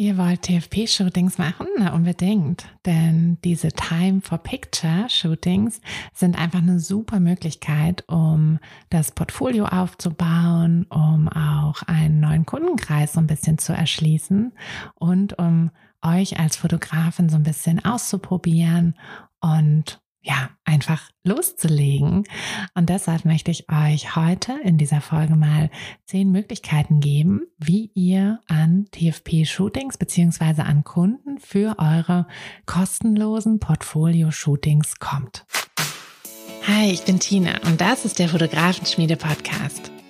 Ihr wollt TFP-Shootings machen? Na, unbedingt. Denn diese Time for Picture-Shootings sind einfach eine super Möglichkeit, um das Portfolio aufzubauen, um auch einen neuen Kundenkreis so ein bisschen zu erschließen und um euch als Fotografin so ein bisschen auszuprobieren und ja, einfach loszulegen. Und deshalb möchte ich euch heute in dieser Folge mal zehn Möglichkeiten geben, wie ihr an TFP-Shootings beziehungsweise an Kunden für eure kostenlosen Portfolio-Shootings kommt. Hi, ich bin Tina und das ist der Fotografenschmiede-Podcast.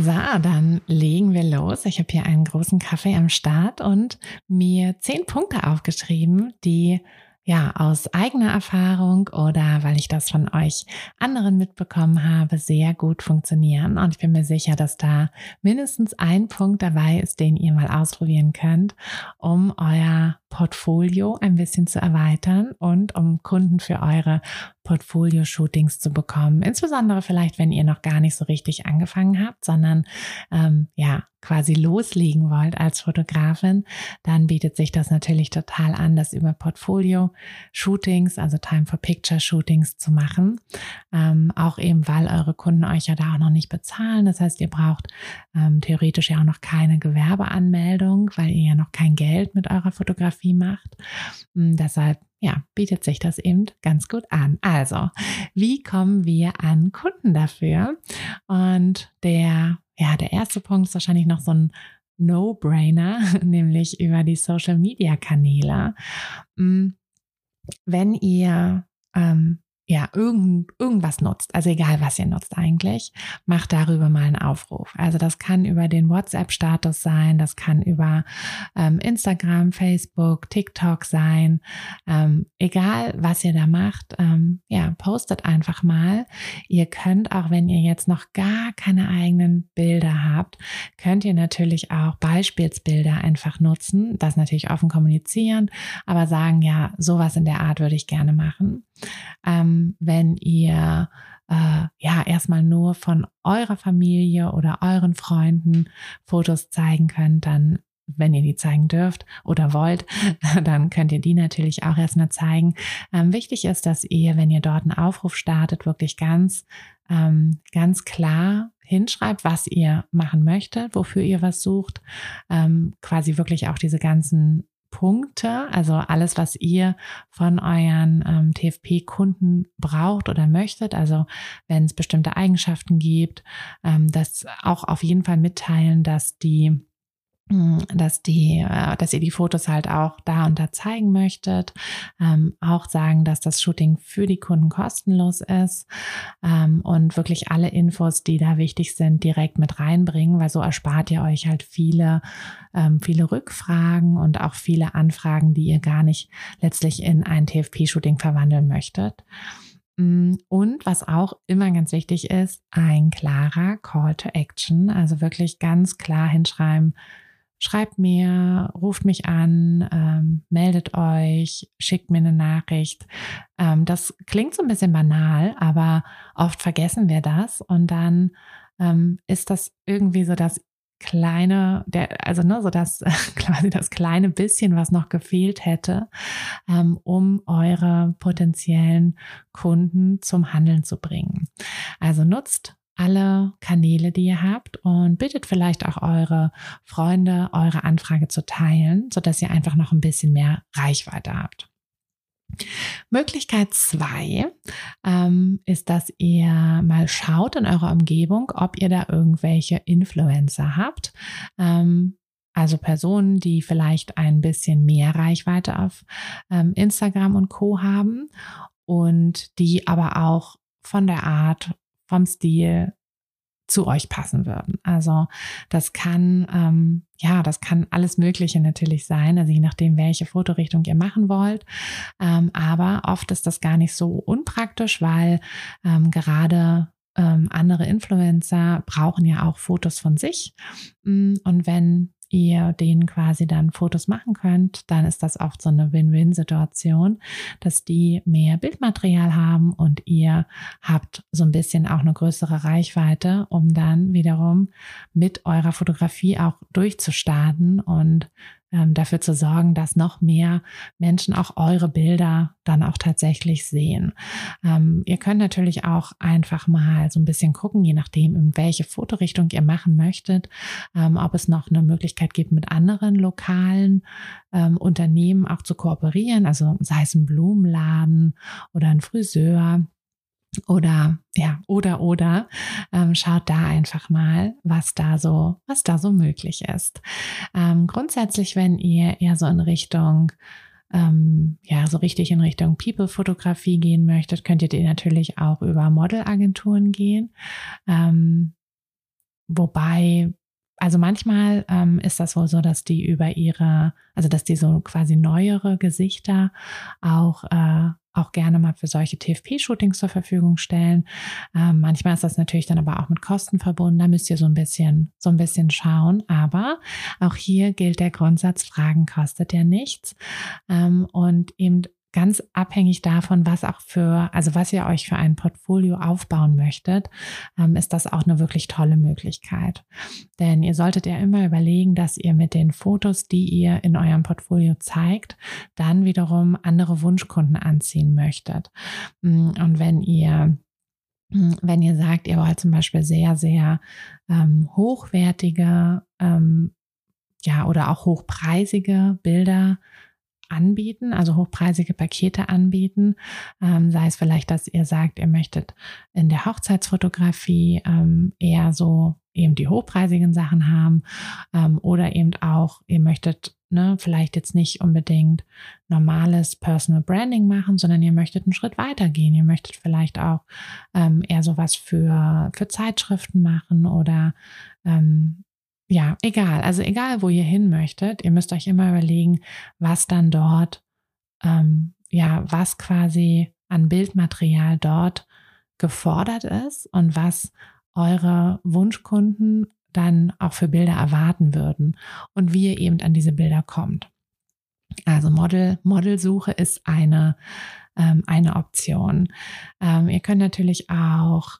So, dann legen wir los. Ich habe hier einen großen Kaffee am Start und mir zehn Punkte aufgeschrieben, die ja, aus eigener Erfahrung oder weil ich das von euch anderen mitbekommen habe, sehr gut funktionieren. Und ich bin mir sicher, dass da mindestens ein Punkt dabei ist, den ihr mal ausprobieren könnt, um euer Portfolio ein bisschen zu erweitern und um Kunden für eure Portfolio-Shootings zu bekommen. Insbesondere vielleicht, wenn ihr noch gar nicht so richtig angefangen habt, sondern ähm, ja, quasi loslegen wollt als Fotografin, dann bietet sich das natürlich total an, das über Portfolio-Shootings, also Time for Picture-Shootings zu machen. Ähm, auch eben, weil eure Kunden euch ja da auch noch nicht bezahlen. Das heißt, ihr braucht ähm, theoretisch ja auch noch keine Gewerbeanmeldung, weil ihr ja noch kein Geld mit eurer Fotografie macht. Und hm, deshalb ja, bietet sich das eben ganz gut an. Also, wie kommen wir an Kunden dafür? Und der, ja, der erste Punkt ist wahrscheinlich noch so ein No-Brainer, nämlich über die Social Media Kanäle. Hm, wenn ihr ähm, ja, irgend, irgendwas nutzt, also egal was ihr nutzt eigentlich, macht darüber mal einen Aufruf. Also das kann über den WhatsApp-Status sein, das kann über ähm, Instagram, Facebook, TikTok sein. Ähm, egal was ihr da macht, ähm, ja, postet einfach mal. Ihr könnt auch, wenn ihr jetzt noch gar keine eigenen Bilder habt, könnt ihr natürlich auch Beispielsbilder einfach nutzen, das natürlich offen kommunizieren, aber sagen, ja, sowas in der Art würde ich gerne machen. Ähm, wenn ihr äh, ja erstmal nur von eurer Familie oder euren Freunden Fotos zeigen könnt, dann wenn ihr die zeigen dürft oder wollt, dann könnt ihr die natürlich auch erstmal zeigen. Ähm, wichtig ist, dass ihr, wenn ihr dort einen Aufruf startet, wirklich ganz, ähm, ganz klar hinschreibt, was ihr machen möchtet, wofür ihr was sucht, ähm, quasi wirklich auch diese ganzen Punkte, also alles, was ihr von euren ähm, TFP-Kunden braucht oder möchtet, also wenn es bestimmte Eigenschaften gibt, ähm, das auch auf jeden Fall mitteilen, dass die dass die, äh, dass ihr die Fotos halt auch da und da zeigen möchtet. Ähm, auch sagen, dass das Shooting für die Kunden kostenlos ist ähm, und wirklich alle Infos, die da wichtig sind, direkt mit reinbringen, weil so erspart ihr euch halt viele, ähm, viele Rückfragen und auch viele Anfragen, die ihr gar nicht letztlich in ein TFP-Shooting verwandeln möchtet. Hm, und was auch immer ganz wichtig ist, ein klarer Call to Action, also wirklich ganz klar hinschreiben, schreibt mir, ruft mich an, ähm, meldet euch, schickt mir eine Nachricht. Ähm, das klingt so ein bisschen banal, aber oft vergessen wir das und dann ähm, ist das irgendwie so das kleine, der, also ne, so das quasi das kleine bisschen, was noch gefehlt hätte, ähm, um eure potenziellen Kunden zum Handeln zu bringen. Also nutzt alle Kanäle, die ihr habt und bittet vielleicht auch eure Freunde, eure Anfrage zu teilen, sodass ihr einfach noch ein bisschen mehr Reichweite habt. Möglichkeit zwei ähm, ist, dass ihr mal schaut in eurer Umgebung, ob ihr da irgendwelche Influencer habt. Ähm, also Personen, die vielleicht ein bisschen mehr Reichweite auf ähm, Instagram und Co haben und die aber auch von der Art vom Stil zu euch passen würden. Also das kann, ähm, ja, das kann alles Mögliche natürlich sein, also je nachdem, welche Fotorichtung ihr machen wollt. Ähm, aber oft ist das gar nicht so unpraktisch, weil ähm, gerade ähm, andere Influencer brauchen ja auch Fotos von sich. Mm, und wenn ihr denen quasi dann Fotos machen könnt, dann ist das oft so eine Win-Win-Situation, dass die mehr Bildmaterial haben und ihr habt so ein bisschen auch eine größere Reichweite, um dann wiederum mit eurer Fotografie auch durchzustarten und ähm, dafür zu sorgen, dass noch mehr Menschen auch eure Bilder dann auch tatsächlich sehen. Ähm, ihr könnt natürlich auch einfach mal so ein bisschen gucken, je nachdem, in welche Fotorichtung ihr machen möchtet, ähm, ob es noch eine Möglichkeit gibt, mit anderen lokalen ähm, Unternehmen auch zu kooperieren, also sei es ein Blumenladen oder ein Friseur oder ja oder oder ähm, schaut da einfach mal was da so was da so möglich ist. Ähm, grundsätzlich wenn ihr eher so in Richtung ähm, ja so richtig in Richtung People Fotografie gehen möchtet könnt ihr natürlich auch über Modelagenturen gehen. Ähm, wobei also manchmal ähm, ist das wohl so, dass die über ihre, also dass die so quasi neuere Gesichter auch äh, auch gerne mal für solche TFP-Shootings zur Verfügung stellen. Ähm, manchmal ist das natürlich dann aber auch mit Kosten verbunden. Da müsst ihr so ein bisschen, so ein bisschen schauen. Aber auch hier gilt der Grundsatz, Fragen kostet ja nichts. Ähm, und eben ganz abhängig davon, was auch für, also was ihr euch für ein Portfolio aufbauen möchtet, ähm, ist das auch eine wirklich tolle Möglichkeit. Denn ihr solltet ja immer überlegen, dass ihr mit den Fotos, die ihr in eurem Portfolio zeigt, dann wiederum andere Wunschkunden anziehen möchtet. Mm, und wenn ihr mm, wenn ihr sagt, ihr wollt zum Beispiel sehr, sehr ähm, hochwertige ähm, ja, oder auch hochpreisige Bilder anbieten, also hochpreisige Pakete anbieten. Ähm, sei es vielleicht, dass ihr sagt, ihr möchtet in der Hochzeitsfotografie ähm, eher so eben die hochpreisigen Sachen haben ähm, oder eben auch, ihr möchtet ne, vielleicht jetzt nicht unbedingt normales Personal Branding machen, sondern ihr möchtet einen Schritt weiter gehen. Ihr möchtet vielleicht auch ähm, eher sowas für, für Zeitschriften machen oder ähm, ja, egal. Also egal, wo ihr hin möchtet, ihr müsst euch immer überlegen, was dann dort, ähm, ja, was quasi an Bildmaterial dort gefordert ist und was eure Wunschkunden dann auch für Bilder erwarten würden und wie ihr eben an diese Bilder kommt. Also Model, Modelsuche ist eine, ähm, eine Option. Ähm, ihr könnt natürlich auch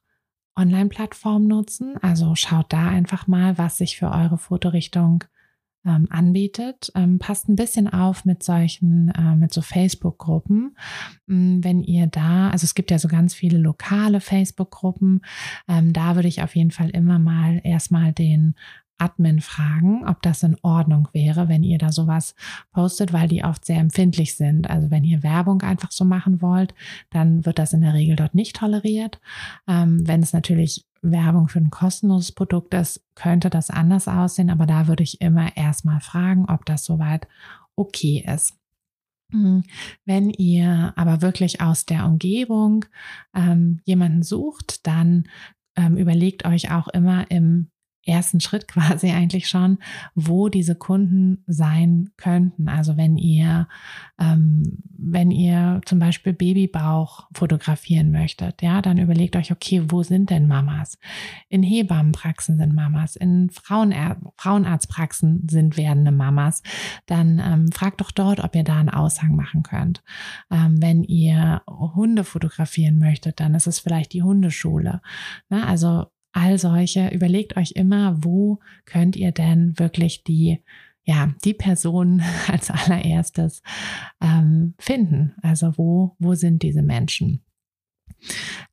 Online-Plattform nutzen. Also schaut da einfach mal, was sich für eure Fotorichtung ähm, anbietet. Ähm, passt ein bisschen auf mit solchen, äh, mit so Facebook-Gruppen. Ähm, wenn ihr da, also es gibt ja so ganz viele lokale Facebook-Gruppen, ähm, da würde ich auf jeden Fall immer mal erstmal den Admin fragen, ob das in Ordnung wäre, wenn ihr da sowas postet, weil die oft sehr empfindlich sind. Also wenn ihr Werbung einfach so machen wollt, dann wird das in der Regel dort nicht toleriert. Ähm, wenn es natürlich Werbung für ein kostenloses Produkt ist, könnte das anders aussehen, aber da würde ich immer erstmal fragen, ob das soweit okay ist. Hm, wenn ihr aber wirklich aus der Umgebung ähm, jemanden sucht, dann ähm, überlegt euch auch immer im ersten Schritt quasi eigentlich schon, wo diese Kunden sein könnten. Also wenn ihr, ähm, wenn ihr zum Beispiel Babybauch fotografieren möchtet, ja, dann überlegt euch, okay, wo sind denn Mamas? In Hebammenpraxen sind Mamas, in Frauenär Frauenarztpraxen sind werdende Mamas. Dann ähm, fragt doch dort, ob ihr da einen Aushang machen könnt. Ähm, wenn ihr Hunde fotografieren möchtet, dann ist es vielleicht die Hundeschule. Na, also all solche, überlegt euch immer, wo könnt ihr denn wirklich die, ja, die Person als allererstes ähm, finden? Also wo, wo sind diese Menschen?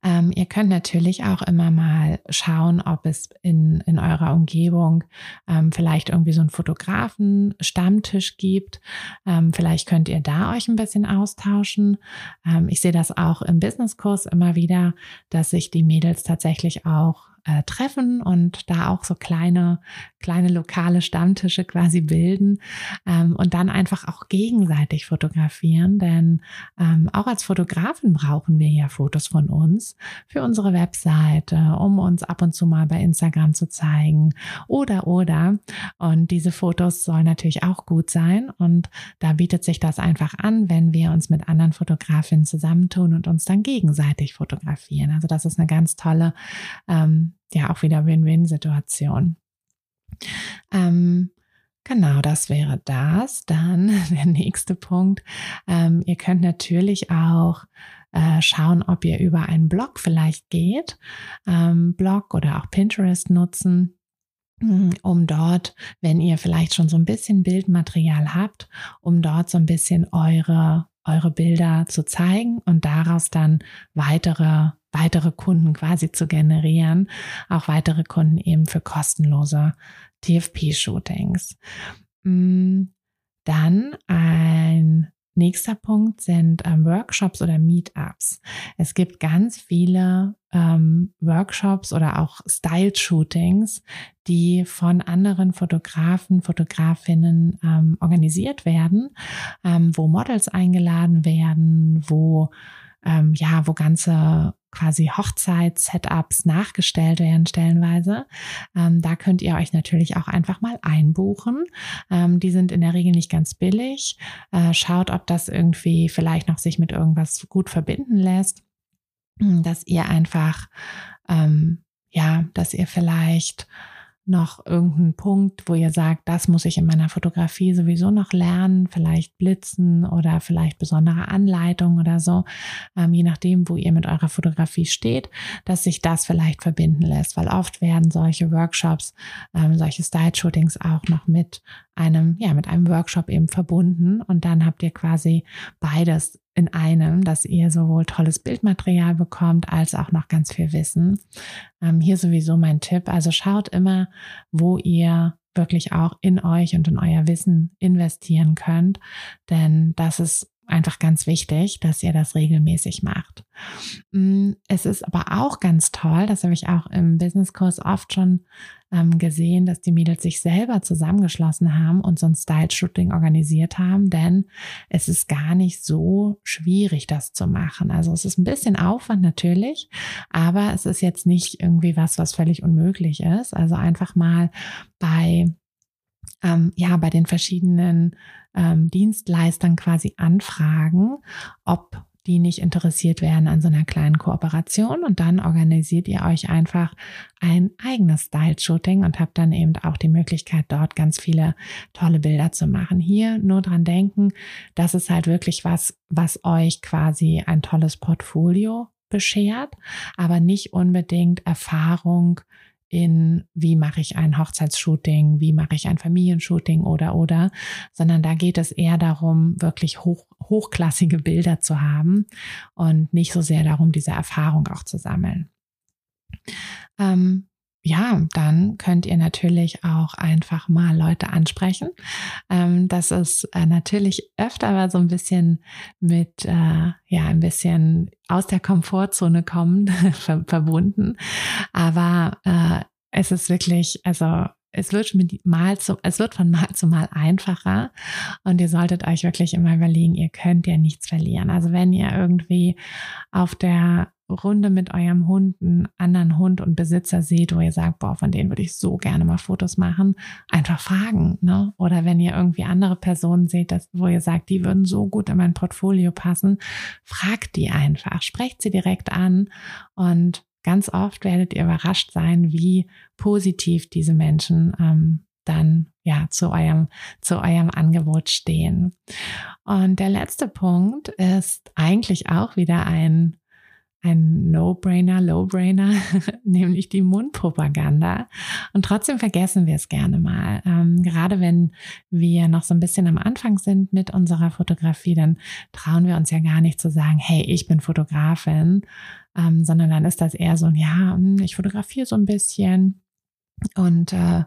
Ähm, ihr könnt natürlich auch immer mal schauen, ob es in, in eurer Umgebung ähm, vielleicht irgendwie so einen Fotografen-Stammtisch gibt. Ähm, vielleicht könnt ihr da euch ein bisschen austauschen. Ähm, ich sehe das auch im Businesskurs immer wieder, dass sich die Mädels tatsächlich auch äh, treffen und da auch so kleine, kleine lokale Stammtische quasi bilden ähm, und dann einfach auch gegenseitig fotografieren. Denn ähm, auch als Fotografen brauchen wir ja Fotos von uns für unsere Webseite, um uns ab und zu mal bei Instagram zu zeigen oder oder. Und diese Fotos sollen natürlich auch gut sein. Und da bietet sich das einfach an, wenn wir uns mit anderen Fotografinnen zusammentun und uns dann gegenseitig fotografieren. Also das ist eine ganz tolle ähm, ja auch wieder Win-Win-Situation. Ähm, genau, das wäre das. Dann der nächste Punkt. Ähm, ihr könnt natürlich auch äh, schauen, ob ihr über einen Blog vielleicht geht, ähm, Blog oder auch Pinterest nutzen hm, um dort, wenn ihr vielleicht schon so ein bisschen Bildmaterial habt, um dort so ein bisschen eure, eure Bilder zu zeigen und daraus dann weitere weitere Kunden quasi zu generieren, auch weitere Kunden eben für kostenlose TFP-Shootings. Mm, dann ein nächster Punkt sind ähm, Workshops oder Meetups. Es gibt ganz viele ähm, Workshops oder auch Style-Shootings, die von anderen Fotografen, Fotografinnen ähm, organisiert werden, ähm, wo Models eingeladen werden, wo ähm, ja, wo ganze quasi Hochzeits-Setups nachgestellt werden stellenweise. Ähm, da könnt ihr euch natürlich auch einfach mal einbuchen. Ähm, die sind in der Regel nicht ganz billig. Äh, schaut, ob das irgendwie vielleicht noch sich mit irgendwas gut verbinden lässt, dass ihr einfach, ähm, ja, dass ihr vielleicht noch irgendeinen Punkt, wo ihr sagt, das muss ich in meiner Fotografie sowieso noch lernen, vielleicht Blitzen oder vielleicht besondere Anleitungen oder so, ähm, je nachdem, wo ihr mit eurer Fotografie steht, dass sich das vielleicht verbinden lässt, weil oft werden solche Workshops, ähm, solche Style-Shootings auch noch mit einem, ja, mit einem Workshop eben verbunden und dann habt ihr quasi beides in einem, dass ihr sowohl tolles Bildmaterial bekommt als auch noch ganz viel Wissen. Ähm, hier sowieso mein Tipp. Also schaut immer, wo ihr wirklich auch in euch und in euer Wissen investieren könnt, denn das ist einfach ganz wichtig, dass ihr das regelmäßig macht. Mm, es ist aber auch ganz toll, das habe ich auch im Businesskurs oft schon ähm, gesehen, dass die Mädels sich selber zusammengeschlossen haben und so ein Style-Shooting organisiert haben, denn es ist gar nicht so schwierig, das zu machen. Also es ist ein bisschen Aufwand natürlich, aber es ist jetzt nicht irgendwie was, was völlig unmöglich ist. Also einfach mal bei ähm, ja, bei den verschiedenen ähm, Dienstleistern quasi anfragen, ob die nicht interessiert wären an so einer kleinen Kooperation und dann organisiert ihr euch einfach ein eigenes Style-Shooting und habt dann eben auch die Möglichkeit, dort ganz viele tolle Bilder zu machen. Hier nur dran denken, das ist halt wirklich was, was euch quasi ein tolles Portfolio beschert, aber nicht unbedingt Erfahrung in, wie mache ich ein Hochzeitsshooting, wie mache ich ein Familienshooting oder oder, sondern da geht es eher darum, wirklich hoch, hochklassige Bilder zu haben und nicht so sehr darum, diese Erfahrung auch zu sammeln. Ähm, ja, dann könnt ihr natürlich auch einfach mal Leute ansprechen. Ähm, das ist äh, natürlich öfter aber so ein bisschen mit, äh, ja, ein bisschen aus der Komfortzone kommen, verbunden. Aber äh, es ist wirklich, also es wird mal zu, es wird von Mal zu Mal einfacher und ihr solltet euch wirklich immer überlegen, ihr könnt ja nichts verlieren. Also wenn ihr irgendwie auf der Runde mit eurem Hund einen anderen Hund und Besitzer seht, wo ihr sagt, boah, von denen würde ich so gerne mal Fotos machen, einfach fragen. Ne? Oder wenn ihr irgendwie andere Personen seht, dass, wo ihr sagt, die würden so gut in mein Portfolio passen, fragt die einfach, sprecht sie direkt an und ganz oft werdet ihr überrascht sein, wie positiv diese Menschen ähm, dann ja zu eurem zu eurem Angebot stehen. Und der letzte Punkt ist eigentlich auch wieder ein ein No-Brainer, Low-Brainer, nämlich die Mundpropaganda. Und trotzdem vergessen wir es gerne mal. Ähm, gerade wenn wir noch so ein bisschen am Anfang sind mit unserer Fotografie, dann trauen wir uns ja gar nicht zu sagen, hey, ich bin Fotografin, ähm, sondern dann ist das eher so, ja, hm, ich fotografiere so ein bisschen. Und äh,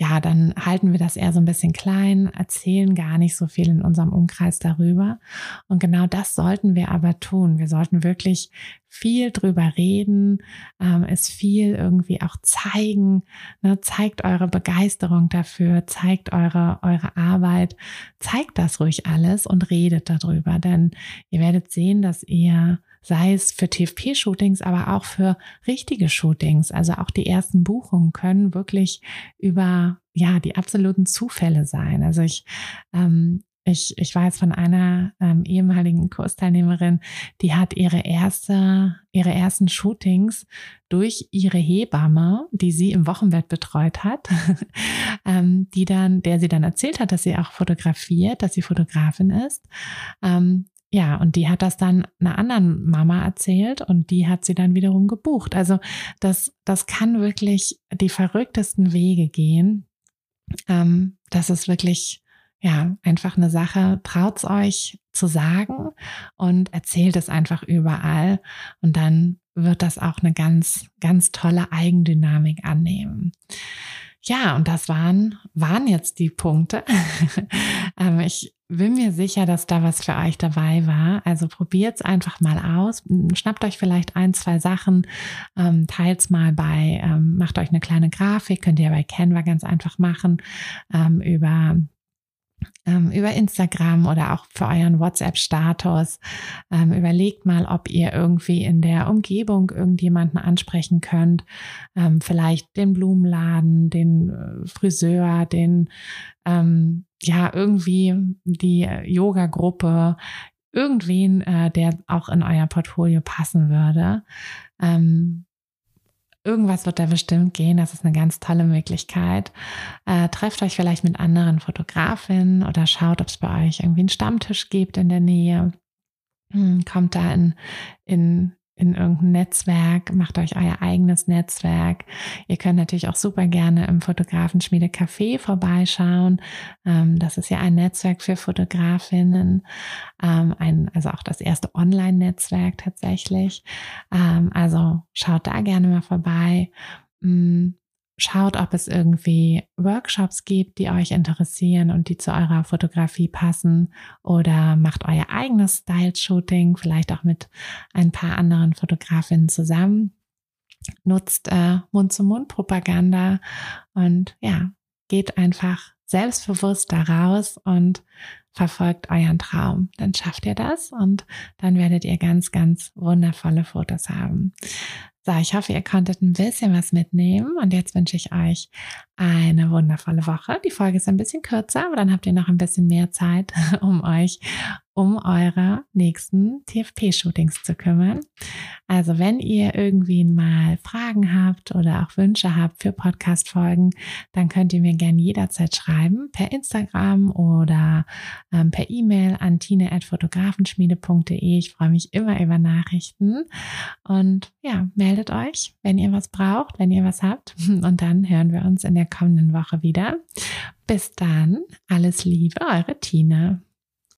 ja, dann halten wir das eher so ein bisschen klein, erzählen gar nicht so viel in unserem Umkreis darüber. Und genau das sollten wir aber tun. Wir sollten wirklich viel drüber reden, ähm, es viel irgendwie auch zeigen. Ne? Zeigt eure Begeisterung dafür, zeigt eure, eure Arbeit, zeigt das ruhig alles und redet darüber. Denn ihr werdet sehen, dass ihr sei es für TFP-Shootings, aber auch für richtige Shootings. Also auch die ersten Buchungen können wirklich über ja die absoluten Zufälle sein. Also ich ähm, ich, ich weiß von einer ähm, ehemaligen Kursteilnehmerin, die hat ihre erste, ihre ersten Shootings durch ihre Hebamme, die sie im Wochenbett betreut hat, ähm, die dann, der sie dann erzählt hat, dass sie auch fotografiert, dass sie Fotografin ist, ähm, ja, und die hat das dann einer anderen Mama erzählt und die hat sie dann wiederum gebucht. Also das, das kann wirklich die verrücktesten Wege gehen. Ähm, das ist wirklich, ja, einfach eine Sache. Traut's euch zu sagen und erzählt es einfach überall. Und dann wird das auch eine ganz, ganz tolle Eigendynamik annehmen. Ja, und das waren, waren jetzt die Punkte. ähm, ich bin mir sicher, dass da was für euch dabei war. Also probiert's einfach mal aus. Schnappt euch vielleicht ein, zwei Sachen, ähm, teilt's mal bei, ähm, macht euch eine kleine Grafik, könnt ihr bei Canva ganz einfach machen, ähm, über über Instagram oder auch für euren WhatsApp-Status. Ähm, überlegt mal, ob ihr irgendwie in der Umgebung irgendjemanden ansprechen könnt. Ähm, vielleicht den Blumenladen, den äh, Friseur, den, ähm, ja, irgendwie die Yoga-Gruppe, irgendwen, äh, der auch in euer Portfolio passen würde. Ähm, Irgendwas wird da bestimmt gehen. Das ist eine ganz tolle Möglichkeit. Äh, trefft euch vielleicht mit anderen Fotografinnen oder schaut, ob es bei euch irgendwie einen Stammtisch gibt in der Nähe. Hm, kommt da in, in in irgendein Netzwerk, macht euch euer eigenes Netzwerk. Ihr könnt natürlich auch super gerne im Fotografenschmiede Café vorbeischauen. Ähm, das ist ja ein Netzwerk für Fotografinnen, ähm, ein, also auch das erste Online-Netzwerk tatsächlich. Ähm, also schaut da gerne mal vorbei. Mm, Schaut, ob es irgendwie Workshops gibt, die euch interessieren und die zu eurer Fotografie passen oder macht euer eigenes Style-Shooting, vielleicht auch mit ein paar anderen Fotografinnen zusammen. Nutzt äh, Mund-zu-Mund-Propaganda und ja, geht einfach selbstbewusst daraus und verfolgt euren Traum. Dann schafft ihr das und dann werdet ihr ganz, ganz wundervolle Fotos haben. So, ich hoffe, ihr konntet ein bisschen was mitnehmen und jetzt wünsche ich euch eine wundervolle Woche. Die Folge ist ein bisschen kürzer, aber dann habt ihr noch ein bisschen mehr Zeit, um euch um eure nächsten TFP-Shootings zu kümmern. Also wenn ihr irgendwie mal Fragen habt oder auch Wünsche habt für Podcast-Folgen, dann könnt ihr mir gerne jederzeit schreiben per Instagram oder ähm, per E-Mail an tine.fotografenschmiede.de. Ich freue mich immer über Nachrichten und ja, meldet euch, wenn ihr was braucht, wenn ihr was habt und dann hören wir uns in der kommenden Woche wieder. Bis dann, alles Liebe, eure Tina.